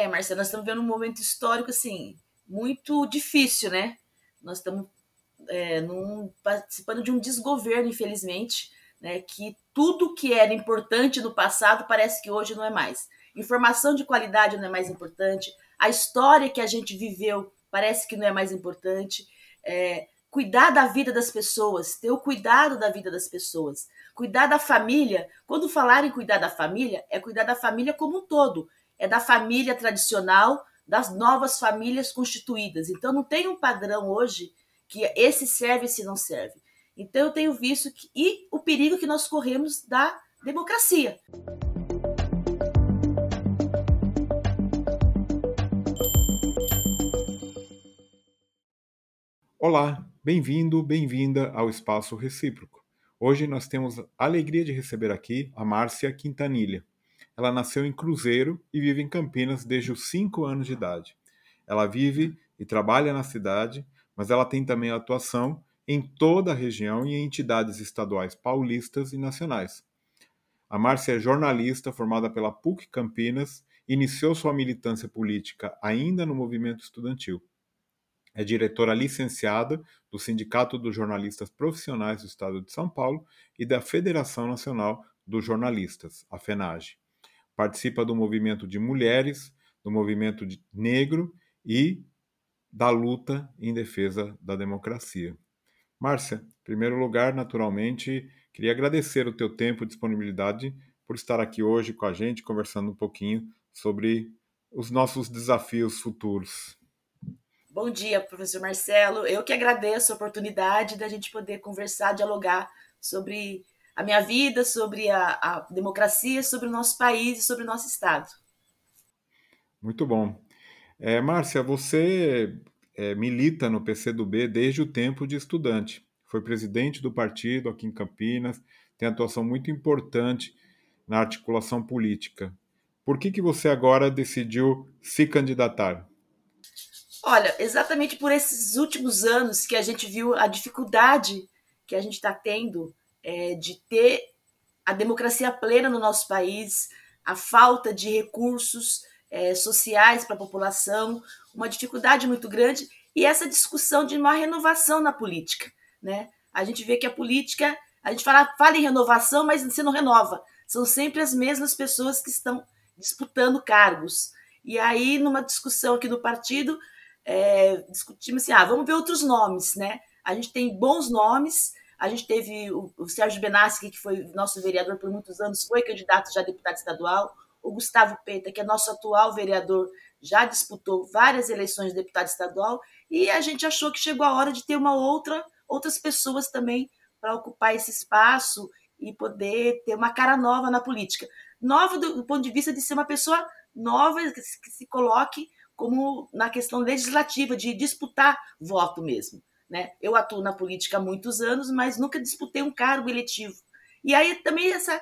É, Marcelo, nós estamos vendo um momento histórico assim muito difícil, né? Nós estamos é, num, participando de um desgoverno, infelizmente, né? Que tudo que era importante no passado parece que hoje não é mais. Informação de qualidade não é mais importante. A história que a gente viveu parece que não é mais importante. É, cuidar da vida das pessoas, ter o cuidado da vida das pessoas, cuidar da família. Quando falar em cuidar da família, é cuidar da família como um todo. É da família tradicional, das novas famílias constituídas. Então não tem um padrão hoje que esse serve e esse não serve. Então eu tenho visto que e o perigo que nós corremos da democracia. Olá, bem-vindo, bem-vinda ao Espaço Recíproco. Hoje nós temos a alegria de receber aqui a Márcia Quintanilha. Ela nasceu em Cruzeiro e vive em Campinas desde os 5 anos de idade. Ela vive e trabalha na cidade, mas ela tem também atuação em toda a região e em entidades estaduais paulistas e nacionais. A Márcia é jornalista formada pela PUC Campinas, iniciou sua militância política ainda no movimento estudantil. É diretora licenciada do Sindicato dos Jornalistas Profissionais do Estado de São Paulo e da Federação Nacional dos Jornalistas, a FENAGE. Participa do movimento de mulheres, do movimento de negro e da luta em defesa da democracia. Márcia, em primeiro lugar, naturalmente, queria agradecer o teu tempo e disponibilidade por estar aqui hoje com a gente, conversando um pouquinho sobre os nossos desafios futuros. Bom dia, professor Marcelo. Eu que agradeço a oportunidade da gente poder conversar, dialogar sobre a minha vida, sobre a, a democracia, sobre o nosso país e sobre o nosso Estado. Muito bom. É, Márcia, você é, milita no PCdoB desde o tempo de estudante. Foi presidente do partido aqui em Campinas, tem atuação muito importante na articulação política. Por que, que você agora decidiu se candidatar? Olha, exatamente por esses últimos anos que a gente viu a dificuldade que a gente está tendo é, de ter a democracia plena no nosso país, a falta de recursos é, sociais para a população, uma dificuldade muito grande e essa discussão de uma renovação na política, né? A gente vê que a política, a gente fala, fala em renovação, mas você não renova. São sempre as mesmas pessoas que estão disputando cargos. E aí, numa discussão aqui do partido, é, discutimos assim, ah, vamos ver outros nomes, né? A gente tem bons nomes, a gente teve o, o Sérgio Benassi, que foi nosso vereador por muitos anos, foi candidato já a deputado estadual, o Gustavo Peta, que é nosso atual vereador, já disputou várias eleições de deputado estadual, e a gente achou que chegou a hora de ter uma outra, outras pessoas também para ocupar esse espaço e poder ter uma cara nova na política. Nova do, do ponto de vista de ser uma pessoa nova, que se coloque como na questão legislativa, de disputar voto mesmo. Né? Eu atuo na política há muitos anos, mas nunca disputei um cargo eletivo. E aí também essa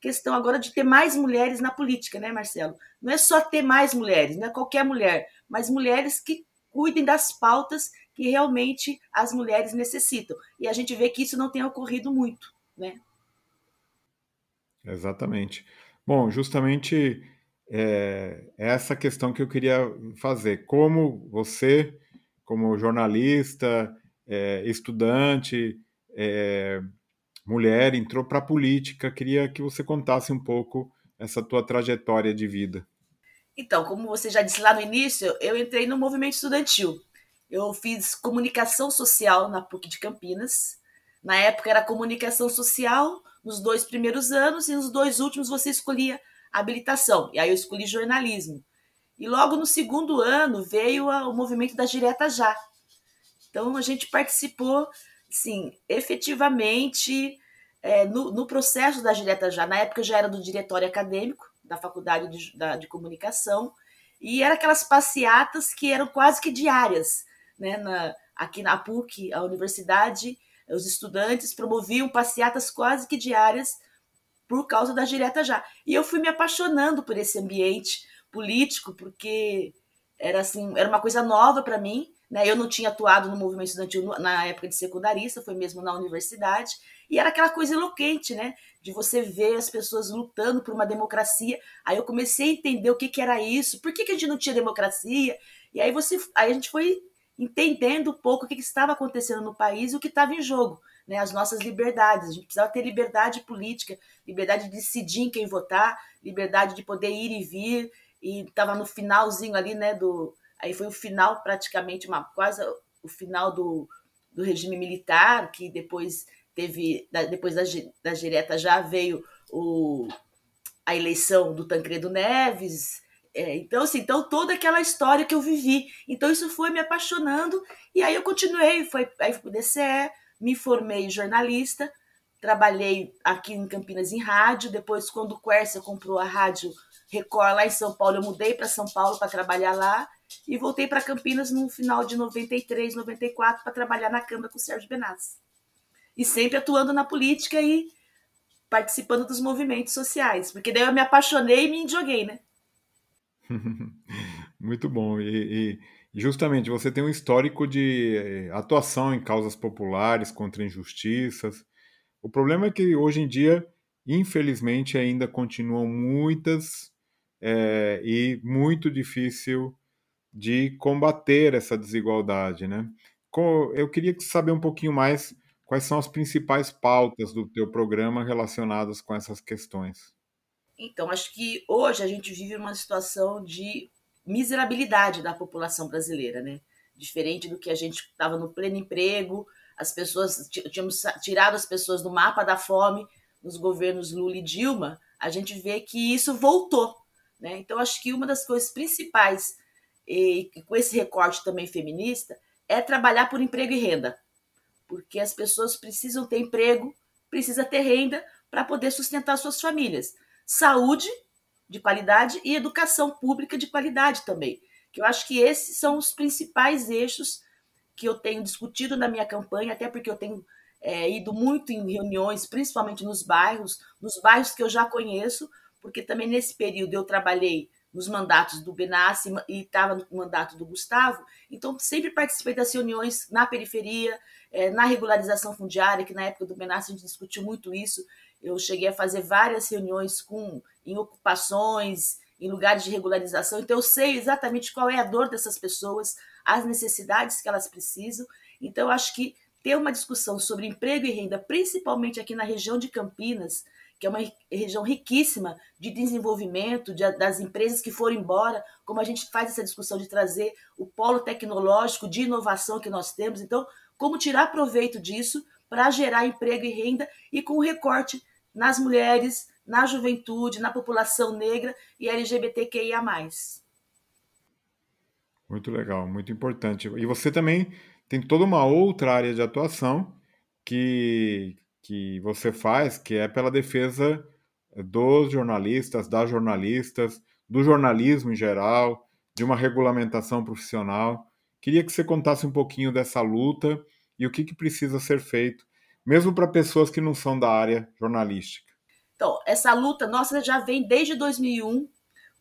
questão agora de ter mais mulheres na política, né, Marcelo? Não é só ter mais mulheres, não é qualquer mulher, mas mulheres que cuidem das pautas que realmente as mulheres necessitam. E a gente vê que isso não tem ocorrido muito, né? Exatamente. Bom, justamente é, é essa questão que eu queria fazer. Como você, como jornalista, é, estudante, é, mulher, entrou para a política, queria que você contasse um pouco essa tua trajetória de vida. Então, como você já disse lá no início, eu entrei no movimento estudantil. Eu fiz comunicação social na PUC de Campinas. Na época era comunicação social nos dois primeiros anos e nos dois últimos você escolhia habilitação. E aí eu escolhi jornalismo. E logo no segundo ano veio o movimento da Direta Já. Então a gente participou, sim, efetivamente é, no, no, processo da Direta Já. Na época já era do diretório acadêmico da Faculdade de, da, de Comunicação e era aquelas passeatas que eram quase que diárias, né? Na, aqui na PUC, a universidade, os estudantes promoviam passeatas quase que diárias por causa da direta já. E eu fui me apaixonando por esse ambiente político, porque era assim, era uma coisa nova para mim, né? Eu não tinha atuado no movimento estudantil na época de secundarista, foi mesmo na universidade, e era aquela coisa eloquente, né? De você ver as pessoas lutando por uma democracia. Aí eu comecei a entender o que, que era isso, por que, que a gente não tinha democracia, e aí você, aí a gente foi entendendo um pouco o que, que estava acontecendo no país e o que estava em jogo, né? As nossas liberdades. A gente precisava ter liberdade política, liberdade de decidir em quem votar, liberdade de poder ir e vir e estava no finalzinho ali, né, do aí foi o final praticamente uma quase o final do, do regime militar, que depois teve depois das, das diretas já veio o, a eleição do Tancredo Neves, é, então, assim, então toda aquela história que eu vivi. Então, isso foi me apaixonando. E aí eu continuei, foi, aí fui pro DCE, me formei jornalista, trabalhei aqui em Campinas em rádio. Depois, quando o Quercia comprou a rádio Record lá em São Paulo, eu mudei para São Paulo para trabalhar lá e voltei para Campinas no final de 93, 94 para trabalhar na Câmara com o Sérgio Benassi. E sempre atuando na política e participando dos movimentos sociais, porque daí eu me apaixonei e me joguei, né? Muito bom. E, e, justamente você tem um histórico de eh, atuação em causas populares contra injustiças. O problema é que hoje em dia, infelizmente, ainda continuam muitas é, e muito difícil de combater essa desigualdade, né? Eu queria saber um pouquinho mais quais são as principais pautas do teu programa relacionadas com essas questões. Então, acho que hoje a gente vive uma situação de miserabilidade da população brasileira, né? Diferente do que a gente estava no pleno emprego, as pessoas tínhamos tirado as pessoas do mapa da fome nos governos Lula e Dilma, a gente vê que isso voltou. Né? Então, acho que uma das coisas principais, e com esse recorte também feminista, é trabalhar por emprego e renda. Porque as pessoas precisam ter emprego, precisa ter renda para poder sustentar suas famílias. Saúde de qualidade e educação pública de qualidade também. Que eu acho que esses são os principais eixos que eu tenho discutido na minha campanha, até porque eu tenho é, ido muito em reuniões, principalmente nos bairros, nos bairros que eu já conheço, porque também nesse período eu trabalhei nos mandatos do Benassi e estava no mandato do Gustavo, então sempre participei das reuniões na periferia, é, na regularização fundiária, que na época do Benassi a gente discutiu muito isso. Eu cheguei a fazer várias reuniões com em ocupações, em lugares de regularização, então eu sei exatamente qual é a dor dessas pessoas, as necessidades que elas precisam. Então acho que ter uma discussão sobre emprego e renda, principalmente aqui na região de Campinas, que é uma região riquíssima de desenvolvimento, de, das empresas que foram embora, como a gente faz essa discussão de trazer o polo tecnológico de inovação que nós temos. Então, como tirar proveito disso para gerar emprego e renda e com recorte nas mulheres, na juventude, na população negra e LGBTQIA. Muito legal, muito importante. E você também tem toda uma outra área de atuação que, que você faz, que é pela defesa dos jornalistas, das jornalistas, do jornalismo em geral, de uma regulamentação profissional. Queria que você contasse um pouquinho dessa luta e o que, que precisa ser feito, mesmo para pessoas que não são da área jornalística. Então, essa luta nossa já vem desde 2001,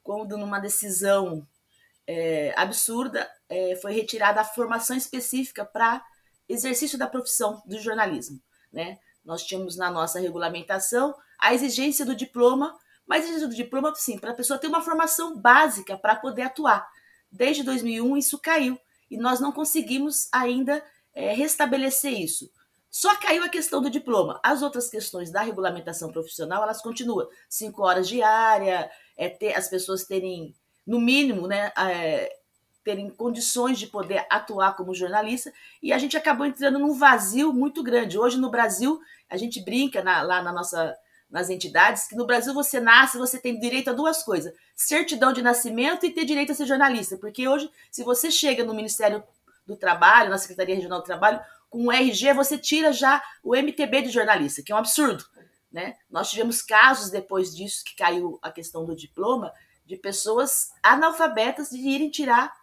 quando numa decisão é, absurda, é, foi retirada a formação específica para exercício da profissão do jornalismo. Né? Nós tínhamos na nossa regulamentação a exigência do diploma, mas a exigência do diploma, sim, para a pessoa ter uma formação básica para poder atuar. Desde 2001 isso caiu e nós não conseguimos ainda é, restabelecer isso. Só caiu a questão do diploma. As outras questões da regulamentação profissional, elas continuam. Cinco horas diária, é ter, as pessoas terem no mínimo, né, é, terem condições de poder atuar como jornalista, e a gente acabou entrando num vazio muito grande. Hoje no Brasil, a gente brinca na, lá na nossa, nas entidades que no Brasil você nasce, você tem direito a duas coisas: certidão de nascimento e ter direito a ser jornalista. Porque hoje, se você chega no Ministério do Trabalho, na Secretaria Regional do Trabalho, com o RG, você tira já o MTB de jornalista, que é um absurdo. Né? Nós tivemos casos depois disso que caiu a questão do diploma, de pessoas analfabetas de irem tirar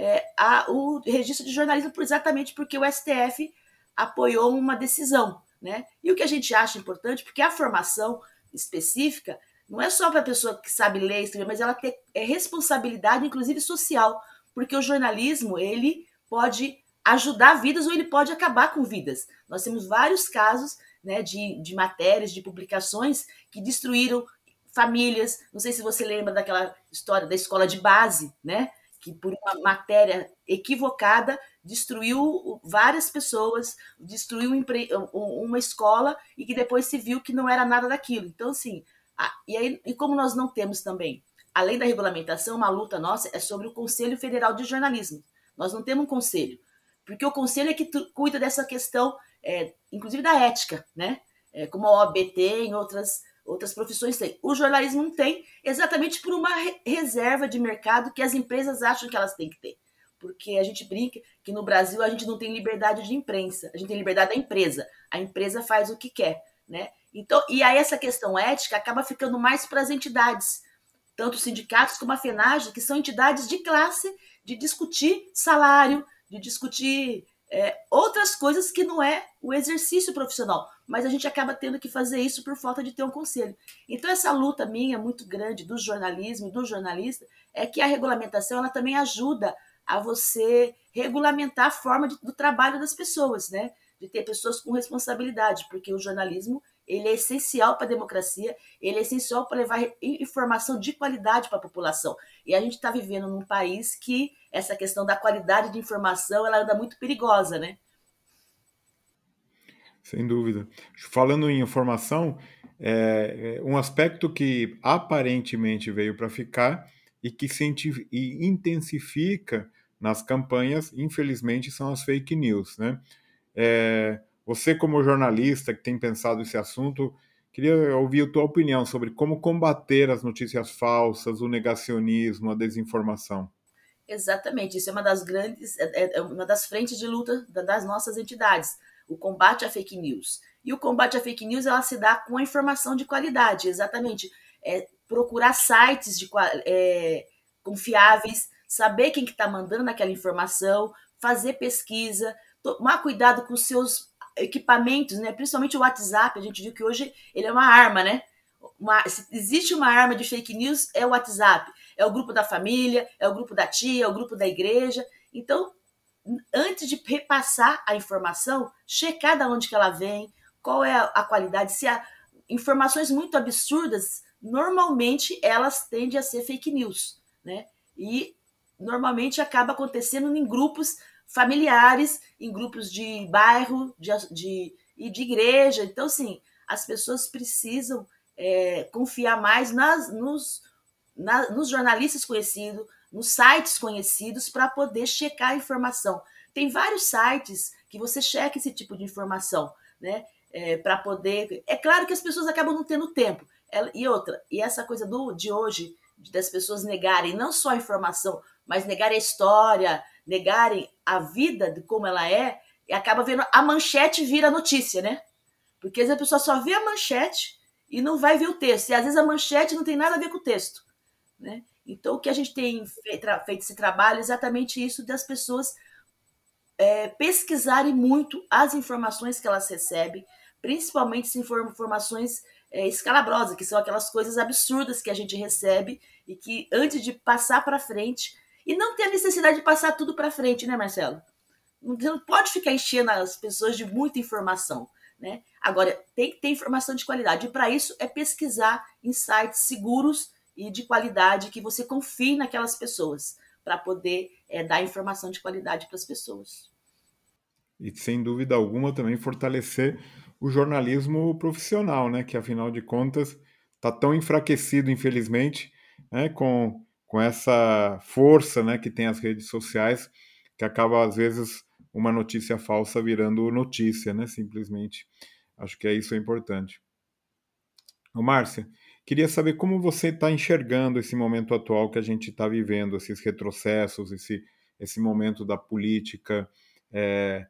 é, a, o registro de jornalismo exatamente porque o STF apoiou uma decisão. Né? E o que a gente acha importante, porque a formação específica não é só para a pessoa que sabe ler, escrever, mas ela tem é responsabilidade, inclusive social, porque o jornalismo ele pode ajudar vidas ou ele pode acabar com vidas. Nós temos vários casos né, de, de matérias, de publicações que destruíram famílias. Não sei se você lembra daquela história da escola de base, né? Que por uma matéria equivocada destruiu várias pessoas, destruiu uma escola e que depois se viu que não era nada daquilo. Então, assim, e, aí, e como nós não temos também, além da regulamentação, uma luta nossa é sobre o Conselho Federal de Jornalismo. Nós não temos um conselho, porque o conselho é que cuida dessa questão, é, inclusive da ética, né? É, como a OAB tem, outras outras profissões têm. O jornalismo não tem, exatamente por uma reserva de mercado que as empresas acham que elas têm que ter. Porque a gente brinca que no Brasil a gente não tem liberdade de imprensa, a gente tem liberdade da empresa. A empresa faz o que quer, né? Então, e aí essa questão ética acaba ficando mais para as entidades, tanto os sindicatos como a FENAGE, que são entidades de classe, de discutir salário, de discutir é, outras coisas que não é o exercício profissional, mas a gente acaba tendo que fazer isso por falta de ter um conselho. Então essa luta minha muito grande do jornalismo e do jornalista é que a regulamentação ela também ajuda a você regulamentar a forma de, do trabalho das pessoas, né? De ter pessoas com responsabilidade, porque o jornalismo ele é essencial para a democracia, ele é essencial para levar informação de qualidade para a população. E a gente está vivendo num país que essa questão da qualidade de informação ela anda muito perigosa, né? Sem dúvida. Falando em informação, é, é um aspecto que aparentemente veio para ficar e que se intensifica nas campanhas, infelizmente, são as fake news, né? É, você, como jornalista que tem pensado esse assunto, queria ouvir a tua opinião sobre como combater as notícias falsas, o negacionismo, a desinformação. Exatamente, isso é uma das grandes, é, é, é uma das frentes de luta das nossas entidades, o combate à fake news. E o combate à fake news ela se dá com a informação de qualidade, exatamente. É, procurar sites de, é, confiáveis, saber quem que está mandando aquela informação, fazer pesquisa, tomar cuidado com os seus equipamentos, né? Principalmente o WhatsApp, a gente viu que hoje ele é uma arma, né? Uma, existe uma arma de fake news, é o WhatsApp. É o grupo da família, é o grupo da tia, é o grupo da igreja. Então, antes de repassar a informação, checar de onde que ela vem, qual é a qualidade. Se há informações muito absurdas, normalmente elas tendem a ser fake news, né? E normalmente acaba acontecendo em grupos familiares, em grupos de bairro de, de, e de igreja. Então, assim, as pessoas precisam é, confiar mais nas, nos, na, nos jornalistas conhecidos, nos sites conhecidos, para poder checar a informação. Tem vários sites que você checa esse tipo de informação, né? É, para poder. É claro que as pessoas acabam não tendo tempo. E outra, e essa coisa do, de hoje, das pessoas negarem não só a informação, mas negarem a história, negarem a vida de como ela é, e acaba vendo a manchete vira notícia, né? Porque às vezes a pessoa só vê a manchete e não vai ver o texto. E às vezes a manchete não tem nada a ver com o texto, né? Então o que a gente tem feito, esse trabalho é exatamente isso das pessoas é, pesquisarem muito as informações que elas recebem, principalmente se informações é, escalabrosas, que são aquelas coisas absurdas que a gente recebe e que antes de passar para frente e não ter a necessidade de passar tudo para frente, né, Marcelo? Você não pode ficar enchendo as pessoas de muita informação, né? Agora, tem que ter informação de qualidade. E para isso é pesquisar em sites seguros e de qualidade que você confie naquelas pessoas para poder é, dar informação de qualidade para as pessoas. E sem dúvida alguma também fortalecer o jornalismo profissional, né? Que afinal de contas está tão enfraquecido, infelizmente, né? com com essa força né, que tem as redes sociais, que acaba, às vezes, uma notícia falsa virando notícia, né, simplesmente. Acho que é isso é importante. Ô, Márcia, queria saber como você está enxergando esse momento atual que a gente está vivendo, esses retrocessos, esse, esse momento da política. É,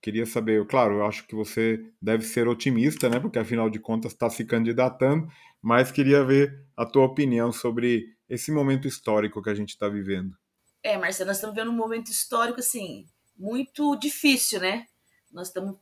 queria saber, claro, eu acho que você deve ser otimista, né? Porque afinal de contas está se candidatando, mas queria ver a tua opinião sobre esse momento histórico que a gente está vivendo. É, Marcelo, nós estamos vivendo um momento histórico, assim, muito difícil, né? Nós estamos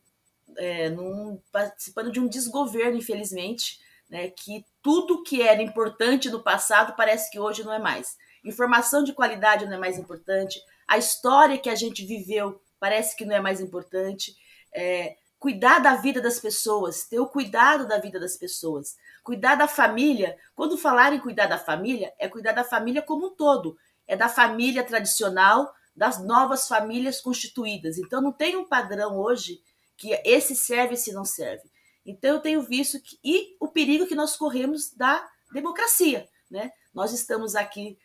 é, num, participando de um desgoverno, infelizmente, né? Que tudo que era importante no passado parece que hoje não é mais. informação de qualidade não é mais importante, a história que a gente viveu parece que não é mais importante. É, cuidar da vida das pessoas, ter o cuidado da vida das pessoas, cuidar da família. Quando falar em cuidar da família, é cuidar da família como um todo, é da família tradicional, das novas famílias constituídas. Então não tem um padrão hoje que esse serve e esse não serve. Então eu tenho visto que e o perigo que nós corremos da democracia, né? Nós estamos aqui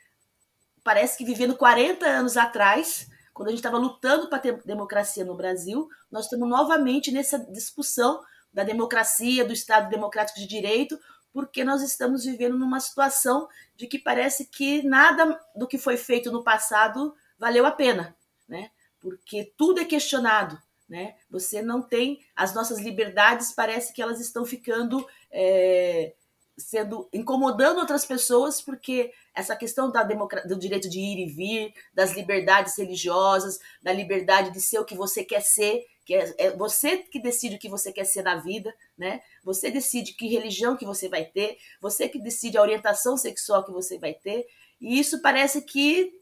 parece que vivendo 40 anos atrás, quando a gente estava lutando para ter democracia no Brasil, nós estamos novamente nessa discussão da democracia, do Estado democrático de direito, porque nós estamos vivendo numa situação de que parece que nada do que foi feito no passado valeu a pena, né? Porque tudo é questionado, né? Você não tem as nossas liberdades, parece que elas estão ficando é, sendo incomodando outras pessoas porque essa questão da do direito de ir e vir, das liberdades religiosas, da liberdade de ser o que você quer ser, que é, é, você que decide o que você quer ser na vida, né? Você decide que religião que você vai ter, você que decide a orientação sexual que você vai ter, e isso parece que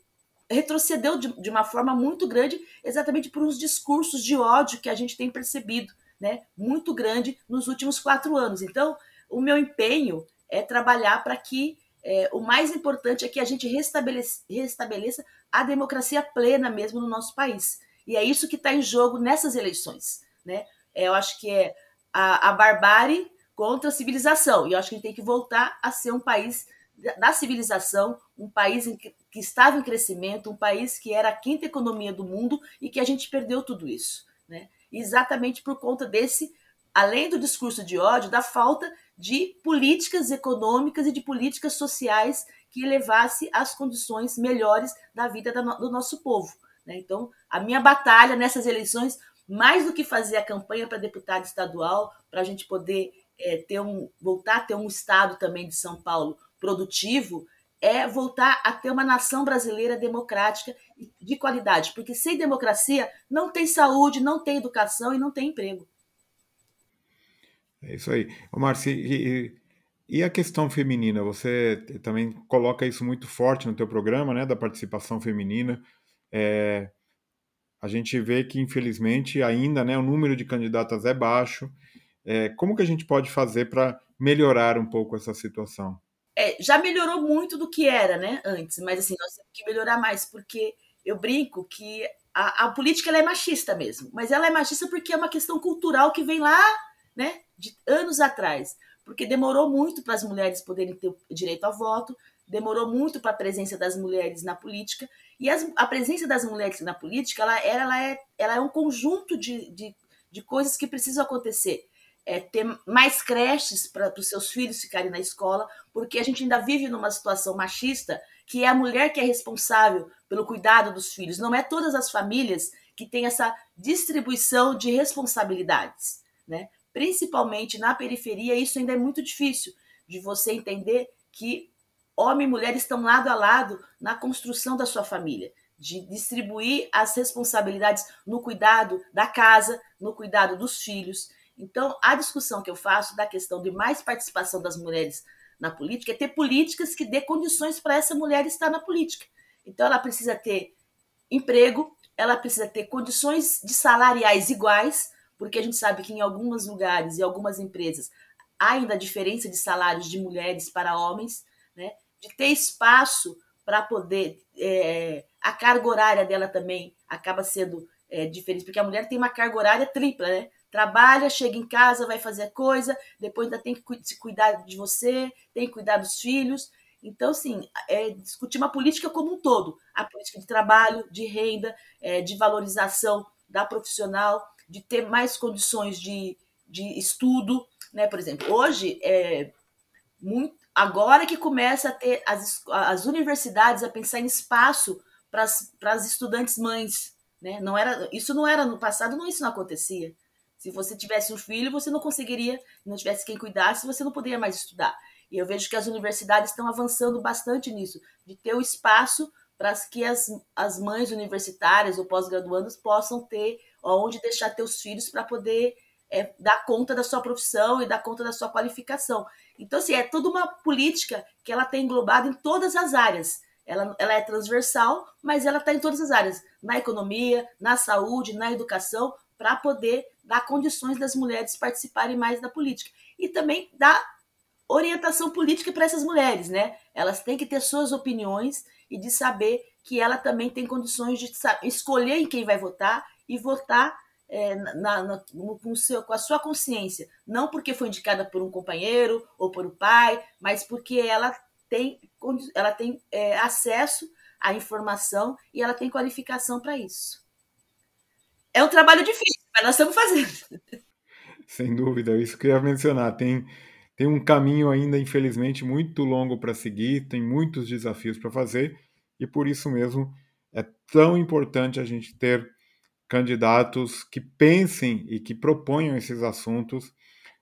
retrocedeu de, de uma forma muito grande, exatamente por uns discursos de ódio que a gente tem percebido, né? Muito grande nos últimos quatro anos. Então, o meu empenho é trabalhar para que é, o mais importante é que a gente restabeleça, restabeleça a democracia plena mesmo no nosso país. E é isso que está em jogo nessas eleições. Né? É, eu acho que é a, a barbárie contra a civilização. E eu acho que a gente tem que voltar a ser um país da civilização, um país que, que estava em crescimento, um país que era a quinta economia do mundo e que a gente perdeu tudo isso. Né? Exatamente por conta desse, além do discurso de ódio, da falta de políticas econômicas e de políticas sociais que elevasse as condições melhores da vida do nosso povo. Né? Então, a minha batalha nessas eleições, mais do que fazer a campanha para deputado estadual, para a gente poder é, ter um, voltar a ter um estado também de São Paulo produtivo, é voltar a ter uma nação brasileira democrática de qualidade, porque sem democracia não tem saúde, não tem educação e não tem emprego. É isso aí. Márcio, e, e, a questão feminina? Você também coloca isso muito forte no teu programa, né, da participação feminina. É, a gente vê que, infelizmente, ainda né, o número de candidatas é baixo. É, como que a gente pode fazer para melhorar um pouco essa situação? É, já melhorou muito do que era né, antes, mas assim, nós temos que melhorar mais, porque eu brinco que a, a política é machista mesmo, mas ela é machista porque é uma questão cultural que vem lá né, de anos atrás, porque demorou muito para as mulheres poderem ter direito ao voto, demorou muito para a presença das mulheres na política, e as, a presença das mulheres na política ela, ela, é, ela é um conjunto de, de, de coisas que precisam acontecer. É, ter mais creches para os seus filhos ficarem na escola, porque a gente ainda vive numa situação machista que é a mulher que é responsável pelo cuidado dos filhos. Não é todas as famílias que têm essa distribuição de responsabilidades. Né? principalmente na periferia, isso ainda é muito difícil de você entender que homem e mulher estão lado a lado na construção da sua família, de distribuir as responsabilidades no cuidado da casa, no cuidado dos filhos. Então, a discussão que eu faço da questão de mais participação das mulheres na política é ter políticas que dê condições para essa mulher estar na política. Então, ela precisa ter emprego, ela precisa ter condições de salariais iguais, porque a gente sabe que em alguns lugares e algumas empresas há ainda diferença de salários de mulheres para homens, né? de ter espaço para poder. É, a carga horária dela também acaba sendo é, diferente, porque a mulher tem uma carga horária tripla, né? Trabalha, chega em casa, vai fazer coisa, depois ainda tem que se cuidar de você, tem que cuidar dos filhos. Então, assim, é discutir uma política como um todo, a política de trabalho, de renda, é, de valorização da profissional, de ter mais condições de, de estudo, né? Por exemplo, hoje é muito agora que começa a ter as, as universidades a pensar em espaço para as estudantes mães, né? Não era isso não era no passado, não isso não acontecia. Se você tivesse um filho, você não conseguiria, não tivesse quem cuidasse, você não poderia mais estudar. E eu vejo que as universidades estão avançando bastante nisso, de ter o espaço para que as, as mães universitárias ou pós-graduandas possam ter onde deixar teus filhos para poder é, dar conta da sua profissão e dar conta da sua qualificação. Então, assim, é toda uma política que ela tem englobado em todas as áreas. ela, ela é transversal, mas ela está em todas as áreas, na economia, na saúde, na educação, para poder dar condições das mulheres participarem mais da política. E também dar orientação política para essas mulheres, né? Elas têm que ter suas opiniões e de saber que ela também tem condições de escolher em quem vai votar e votar é, na, na, com, seu, com, a sua consciência. Não porque foi indicada por um companheiro ou por um pai, mas porque ela tem, ela tem é, acesso à informação e ela tem qualificação para isso. É um trabalho difícil, mas nós estamos fazendo. Sem dúvida, isso que eu ia mencionar. Tem, tem um caminho ainda, infelizmente, muito longo para seguir, tem muitos desafios para fazer, e por isso mesmo é tão importante a gente ter candidatos que pensem e que proponham esses assuntos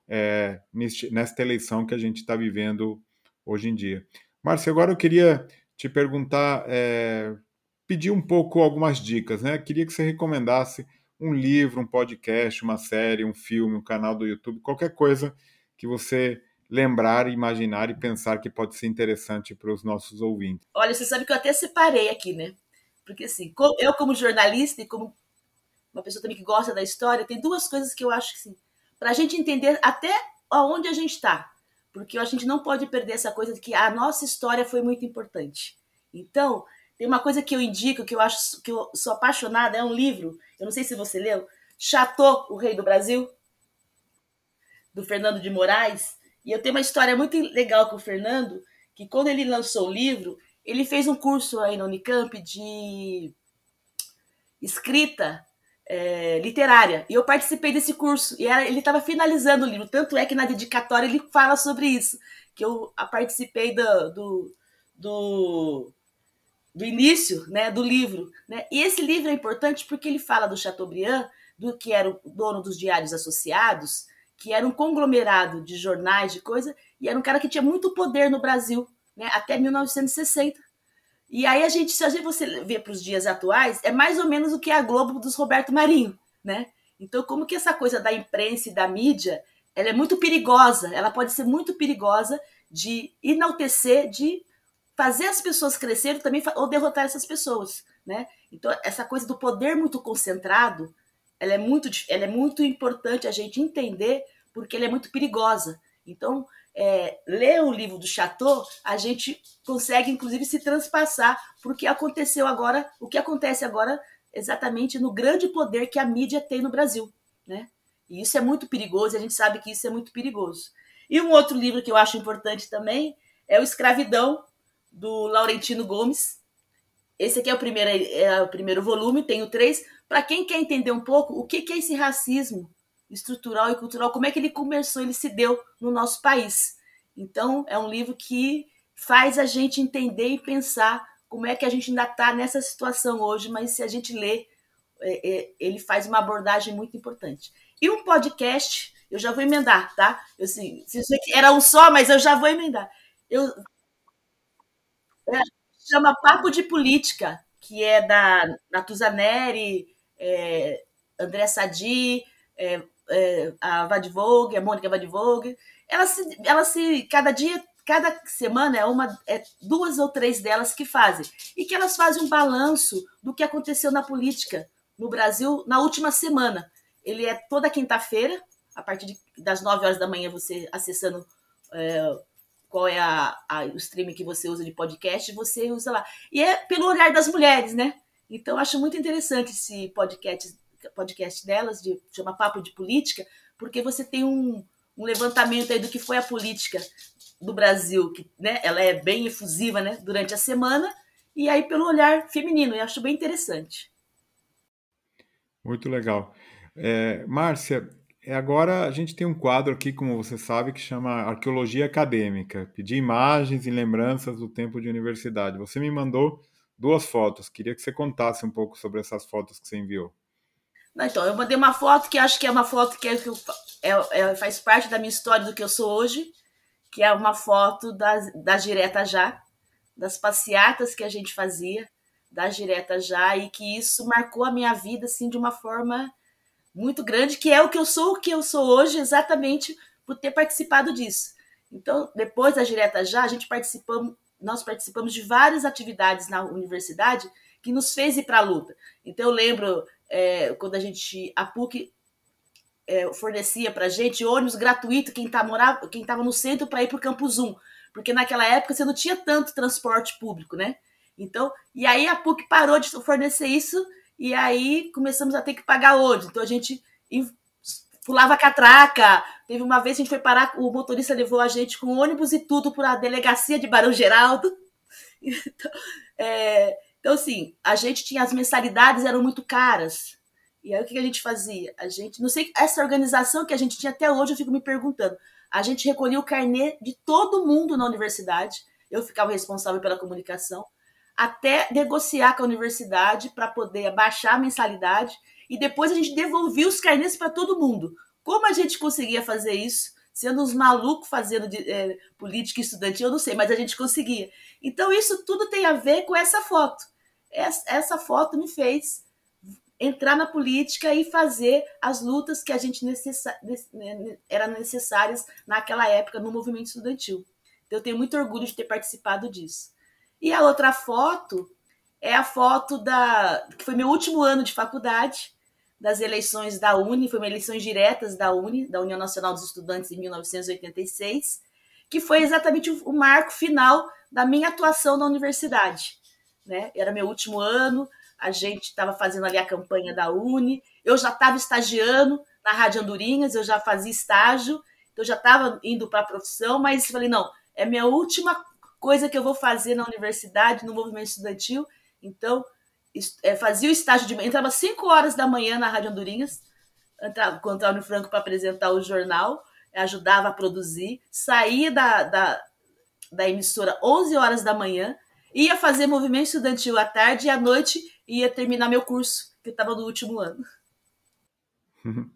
é, neste, nesta eleição que a gente está vivendo hoje em dia. Márcia, agora eu queria te perguntar, é, pedir um pouco algumas dicas, né? Queria que você recomendasse um livro, um podcast, uma série, um filme, um canal do YouTube, qualquer coisa que você lembrar, imaginar e pensar que pode ser interessante para os nossos ouvintes. Olha, você sabe que eu até separei aqui, né? Porque assim, eu como jornalista e como uma pessoa também que gosta da história, tem duas coisas que eu acho que sim, para a gente entender até aonde a gente está, porque a gente não pode perder essa coisa de que a nossa história foi muito importante. Então, tem uma coisa que eu indico, que eu acho que eu sou apaixonada, é um livro, eu não sei se você leu, Chateau, o Rei do Brasil, do Fernando de Moraes. E eu tenho uma história muito legal com o Fernando, que quando ele lançou o livro, ele fez um curso aí na Unicamp de escrita é, literária. E eu participei desse curso. E era, ele estava finalizando o livro. Tanto é que na dedicatória ele fala sobre isso. Que eu participei do, do, do, do início né, do livro. Né? E esse livro é importante porque ele fala do Chateaubriand, do que era o dono dos diários associados, que era um conglomerado de jornais, de coisa, e era um cara que tinha muito poder no Brasil, né, até 1960. E aí a gente, se a gente você vê para os dias atuais, é mais ou menos o que é a Globo dos Roberto Marinho, né? Então, como que essa coisa da imprensa e da mídia, ela é muito perigosa, ela pode ser muito perigosa de enaltecer, de fazer as pessoas crescerem também ou derrotar essas pessoas, né? Então, essa coisa do poder muito concentrado, ela é muito, ela é muito importante a gente entender porque ela é muito perigosa. Então, é, ler o livro do Chateau, a gente consegue, inclusive, se transpassar para o que aconteceu agora, o que acontece agora exatamente no grande poder que a mídia tem no Brasil. Né? E isso é muito perigoso, a gente sabe que isso é muito perigoso. E um outro livro que eu acho importante também é o Escravidão, do Laurentino Gomes. Esse aqui é o primeiro, é o primeiro volume, tenho três. Para quem quer entender um pouco o que é esse racismo estrutural e cultural, como é que ele começou, ele se deu no nosso país. Então, é um livro que faz a gente entender e pensar como é que a gente ainda está nessa situação hoje, mas se a gente lê, é, é, ele faz uma abordagem muito importante. E um podcast, eu já vou emendar, tá? Eu, assim, era um só, mas eu já vou emendar. Eu, chama Papo de Política, que é da Natuza Neri, é, André Sadi, é, é, a Vadvogue, a Mônica Vadvogue, elas se, elas se, cada dia, cada semana é uma, é duas ou três delas que fazem e que elas fazem um balanço do que aconteceu na política no Brasil na última semana. Ele é toda quinta-feira, a partir de, das 9 horas da manhã, você acessando é, qual é a, a, o streaming que você usa de podcast, você usa lá. E é pelo olhar das mulheres, né? Então, acho muito interessante esse podcast podcast delas, de, chama Papo de Política, porque você tem um, um levantamento aí do que foi a política do Brasil, que né, ela é bem efusiva né, durante a semana, e aí pelo olhar feminino, eu acho bem interessante. Muito legal. É, Márcia, agora a gente tem um quadro aqui, como você sabe, que chama Arqueologia Acadêmica. Pedir imagens e lembranças do tempo de universidade. Você me mandou duas fotos. Queria que você contasse um pouco sobre essas fotos que você enviou. Então, eu mandei uma foto que acho que é uma foto que, é, que é, é, faz parte da minha história do que eu sou hoje, que é uma foto das, das direta já, das passeatas que a gente fazia, das direta já, e que isso marcou a minha vida assim de uma forma muito grande, que é o que eu sou, o que eu sou hoje, exatamente por ter participado disso. Então, depois da direta já, a gente participou nós participamos de várias atividades na universidade que nos fez ir para a luta. Então eu lembro é, quando a gente a PUC é, fornecia para gente ônibus gratuito quem tá morava quem estava no centro para ir para o Campus 1, porque naquela época você não tinha tanto transporte público, né? Então e aí a PUC parou de fornecer isso e aí começamos a ter que pagar ônibus. Então a gente pulava catraca. Teve uma vez que a gente foi parar, o motorista levou a gente com ônibus e tudo para a delegacia de Barão Geraldo. Então, é, então, assim, a gente tinha as mensalidades eram muito caras. E aí o que a gente fazia? A gente, não sei, essa organização que a gente tinha até hoje, eu fico me perguntando. A gente recolhia o carnê de todo mundo na universidade. Eu ficava responsável pela comunicação, até negociar com a universidade para poder baixar a mensalidade e depois a gente devolvia os carnês para todo mundo. Como a gente conseguia fazer isso? Sendo uns malucos fazendo de, é, política estudantil, eu não sei, mas a gente conseguia. Então, isso tudo tem a ver com essa foto. Essa, essa foto me fez entrar na política e fazer as lutas que a gente né, eram necessárias naquela época no movimento estudantil. Então, eu tenho muito orgulho de ter participado disso. E a outra foto é a foto da que foi meu último ano de faculdade das eleições da Uni, foram eleições diretas da Uni, da União Nacional dos Estudantes, em 1986, que foi exatamente o marco final da minha atuação na universidade. Né? Era meu último ano, a gente estava fazendo ali a campanha da Uni, eu já estava estagiando na Rádio Andorinhas, eu já fazia estágio, então eu já estava indo para a profissão, mas falei, não, é minha última coisa que eu vou fazer na universidade, no movimento estudantil, então é, fazia o estágio de entrava às 5 horas da manhã na Rádio Andorinhas, entrava com o Antônio Franco para apresentar o jornal, ajudava a produzir, saía da, da, da emissora 11 horas da manhã, ia fazer movimento estudantil à tarde e à noite ia terminar meu curso, que estava no último ano.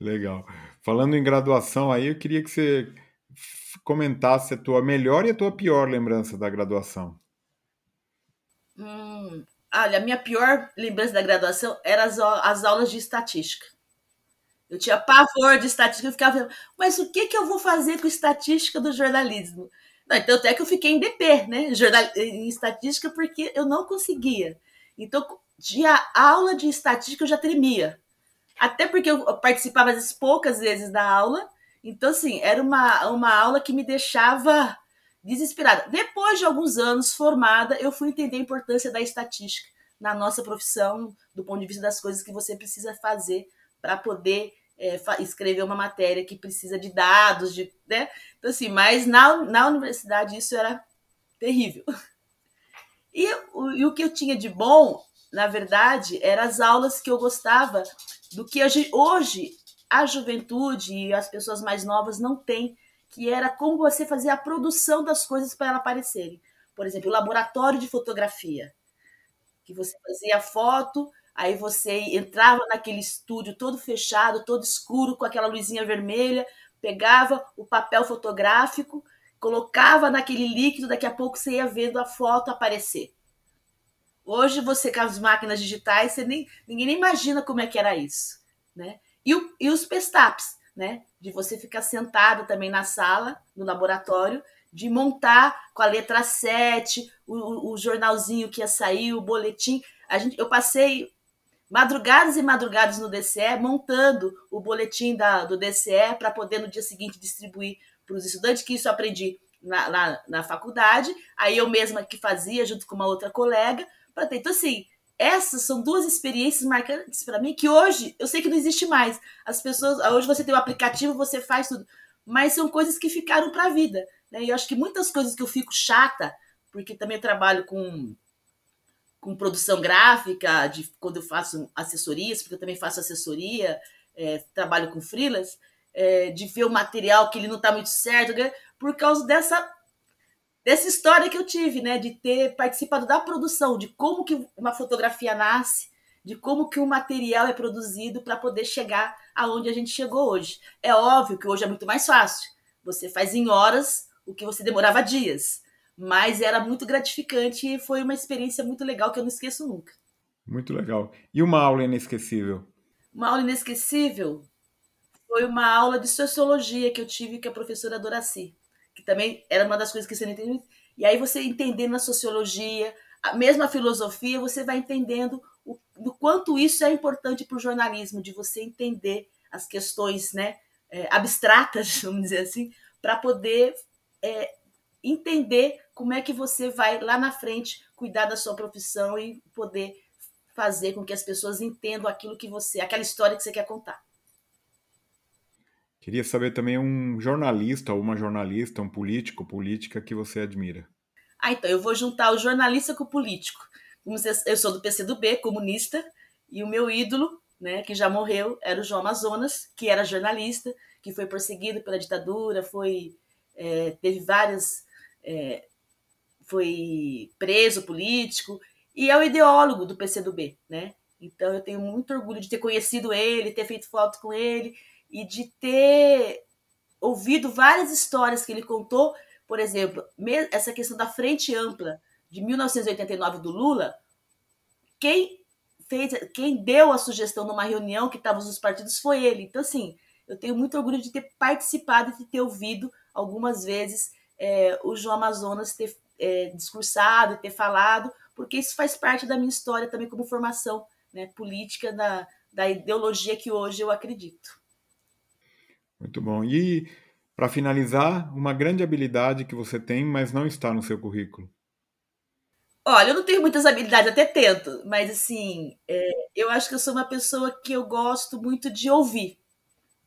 Legal. Falando em graduação aí, eu queria que você comentasse a tua melhor e a tua pior lembrança da graduação. Hum, Olha, a minha pior lembrança da graduação eram as, as aulas de estatística. Eu tinha pavor de estatística, eu ficava mas o que, que eu vou fazer com estatística do jornalismo? Não, então até que eu fiquei em DP, né? Jornal, em estatística, porque eu não conseguia. Então, de aula de estatística eu já tremia. Até porque eu participava às vezes, poucas vezes da aula. Então, assim, era uma, uma aula que me deixava desesperada. Depois de alguns anos formada, eu fui entender a importância da estatística na nossa profissão, do ponto de vista das coisas que você precisa fazer para poder é, escrever uma matéria que precisa de dados, de, né? Então, assim, mas na, na universidade isso era terrível. E o, e o que eu tinha de bom, na verdade, eram as aulas que eu gostava do que hoje, hoje a juventude e as pessoas mais novas não têm que era como você fazer a produção das coisas para elas aparecerem. Por exemplo, o laboratório de fotografia, que você fazia foto, aí você entrava naquele estúdio todo fechado, todo escuro, com aquela luzinha vermelha, pegava o papel fotográfico, colocava naquele líquido, daqui a pouco você ia vendo a foto aparecer. Hoje você com as máquinas digitais, você nem, ninguém nem imagina como é que era isso, né? E, o, e os pestaps, né? De você ficar sentado também na sala, no laboratório, de montar com a letra 7, o, o jornalzinho que ia sair, o boletim. A gente, eu passei madrugadas e madrugadas no DCE montando o boletim da, do DCE para poder no dia seguinte distribuir para os estudantes, que isso aprendi na, na, na, faculdade, aí eu mesma que fazia junto com uma outra colega, para ter. Então, assim, essas são duas experiências marcantes para mim que hoje eu sei que não existe mais. As pessoas, hoje você tem o um aplicativo, você faz tudo, mas são coisas que ficaram para a vida. Né? E eu acho que muitas coisas que eu fico chata, porque também trabalho com com produção gráfica, de quando eu faço assessorias, porque eu também faço assessoria, é, trabalho com freelas, é, de ver o material que ele não está muito certo, né? por causa dessa dessa história que eu tive, né, de ter participado da produção, de como que uma fotografia nasce, de como que um material é produzido para poder chegar aonde a gente chegou hoje. É óbvio que hoje é muito mais fácil. Você faz em horas o que você demorava dias, mas era muito gratificante e foi uma experiência muito legal que eu não esqueço nunca. Muito legal. E uma aula inesquecível? Uma aula inesquecível foi uma aula de sociologia que eu tive com a professora Doraci que também era uma das coisas que você não entende, E aí você entendendo a sociologia, a mesma filosofia, você vai entendendo o, do quanto isso é importante para o jornalismo, de você entender as questões né, é, abstratas, vamos dizer assim, para poder é, entender como é que você vai lá na frente cuidar da sua profissão e poder fazer com que as pessoas entendam aquilo que você, aquela história que você quer contar. Queria saber também um jornalista ou uma jornalista, um político, política que você admira. Ah, então eu vou juntar o jornalista com o político. Eu sou do PCdoB, comunista, e o meu ídolo, né, que já morreu, era o João Amazonas, que era jornalista, que foi perseguido pela ditadura, foi é, teve várias é, foi preso político e é o ideólogo do PCdoB, né? Então eu tenho muito orgulho de ter conhecido ele, ter feito foto com ele e de ter ouvido várias histórias que ele contou, por exemplo, essa questão da frente ampla de 1989 do Lula, quem fez, quem deu a sugestão numa reunião que estavam os partidos foi ele. Então assim, eu tenho muito orgulho de ter participado e de ter ouvido algumas vezes é, o João Amazonas ter é, discursado, ter falado, porque isso faz parte da minha história também como formação né, política da, da ideologia que hoje eu acredito. Muito bom. E, para finalizar, uma grande habilidade que você tem, mas não está no seu currículo. Olha, eu não tenho muitas habilidades, até tento, mas assim, é, eu acho que eu sou uma pessoa que eu gosto muito de ouvir.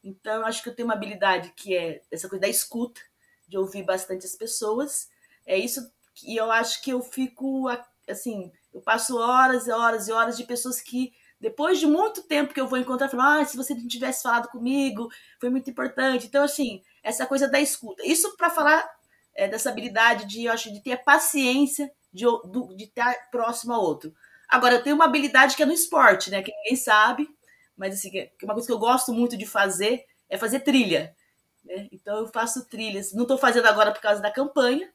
Então, eu acho que eu tenho uma habilidade que é essa coisa da escuta, de ouvir bastante as pessoas. É isso que eu acho que eu fico assim, eu passo horas e horas e horas de pessoas que depois de muito tempo que eu vou encontrar, falam, ah, se você não tivesse falado comigo, foi muito importante. Então, assim, essa coisa da escuta. Isso para falar é, dessa habilidade de, eu acho, de ter paciência de, de estar próximo ao outro. Agora, eu tenho uma habilidade que é no esporte, né? Que ninguém sabe, mas assim, que é uma coisa que eu gosto muito de fazer é fazer trilha. Né? Então eu faço trilhas. Não estou fazendo agora por causa da campanha.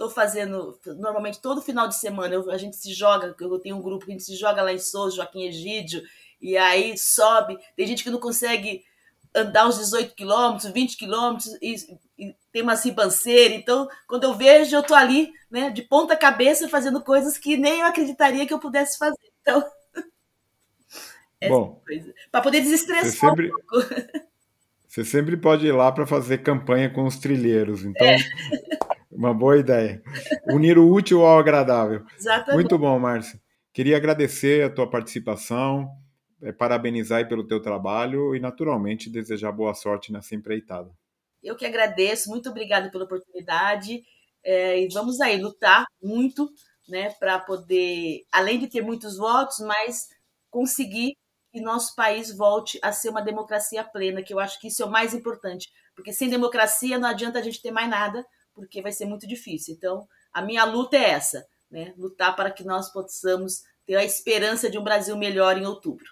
Estou fazendo normalmente todo final de semana. Eu, a gente se joga. Eu tenho um grupo que a gente se joga lá em Souza, Joaquim Egídio, e aí sobe. Tem gente que não consegue andar uns 18 quilômetros, 20 quilômetros, e, e, tem uma ribanceira. Então, quando eu vejo, eu estou ali, né, de ponta cabeça, fazendo coisas que nem eu acreditaria que eu pudesse fazer. Então, Bom, para poder desestressar sempre, um pouco. Você sempre pode ir lá para fazer campanha com os trilheiros. Então, é. uma boa ideia. Unir o útil ao agradável. Exatamente. Muito bom, Márcia. Queria agradecer a tua participação, é, parabenizar pelo teu trabalho e, naturalmente, desejar boa sorte nessa empreitada. Eu que agradeço, muito obrigada pela oportunidade. É, e vamos aí lutar muito né, para poder, além de ter muitos votos, mas conseguir que nosso país volte a ser uma democracia plena, que eu acho que isso é o mais importante, porque sem democracia não adianta a gente ter mais nada, porque vai ser muito difícil. Então, a minha luta é essa, né? Lutar para que nós possamos ter a esperança de um Brasil melhor em outubro.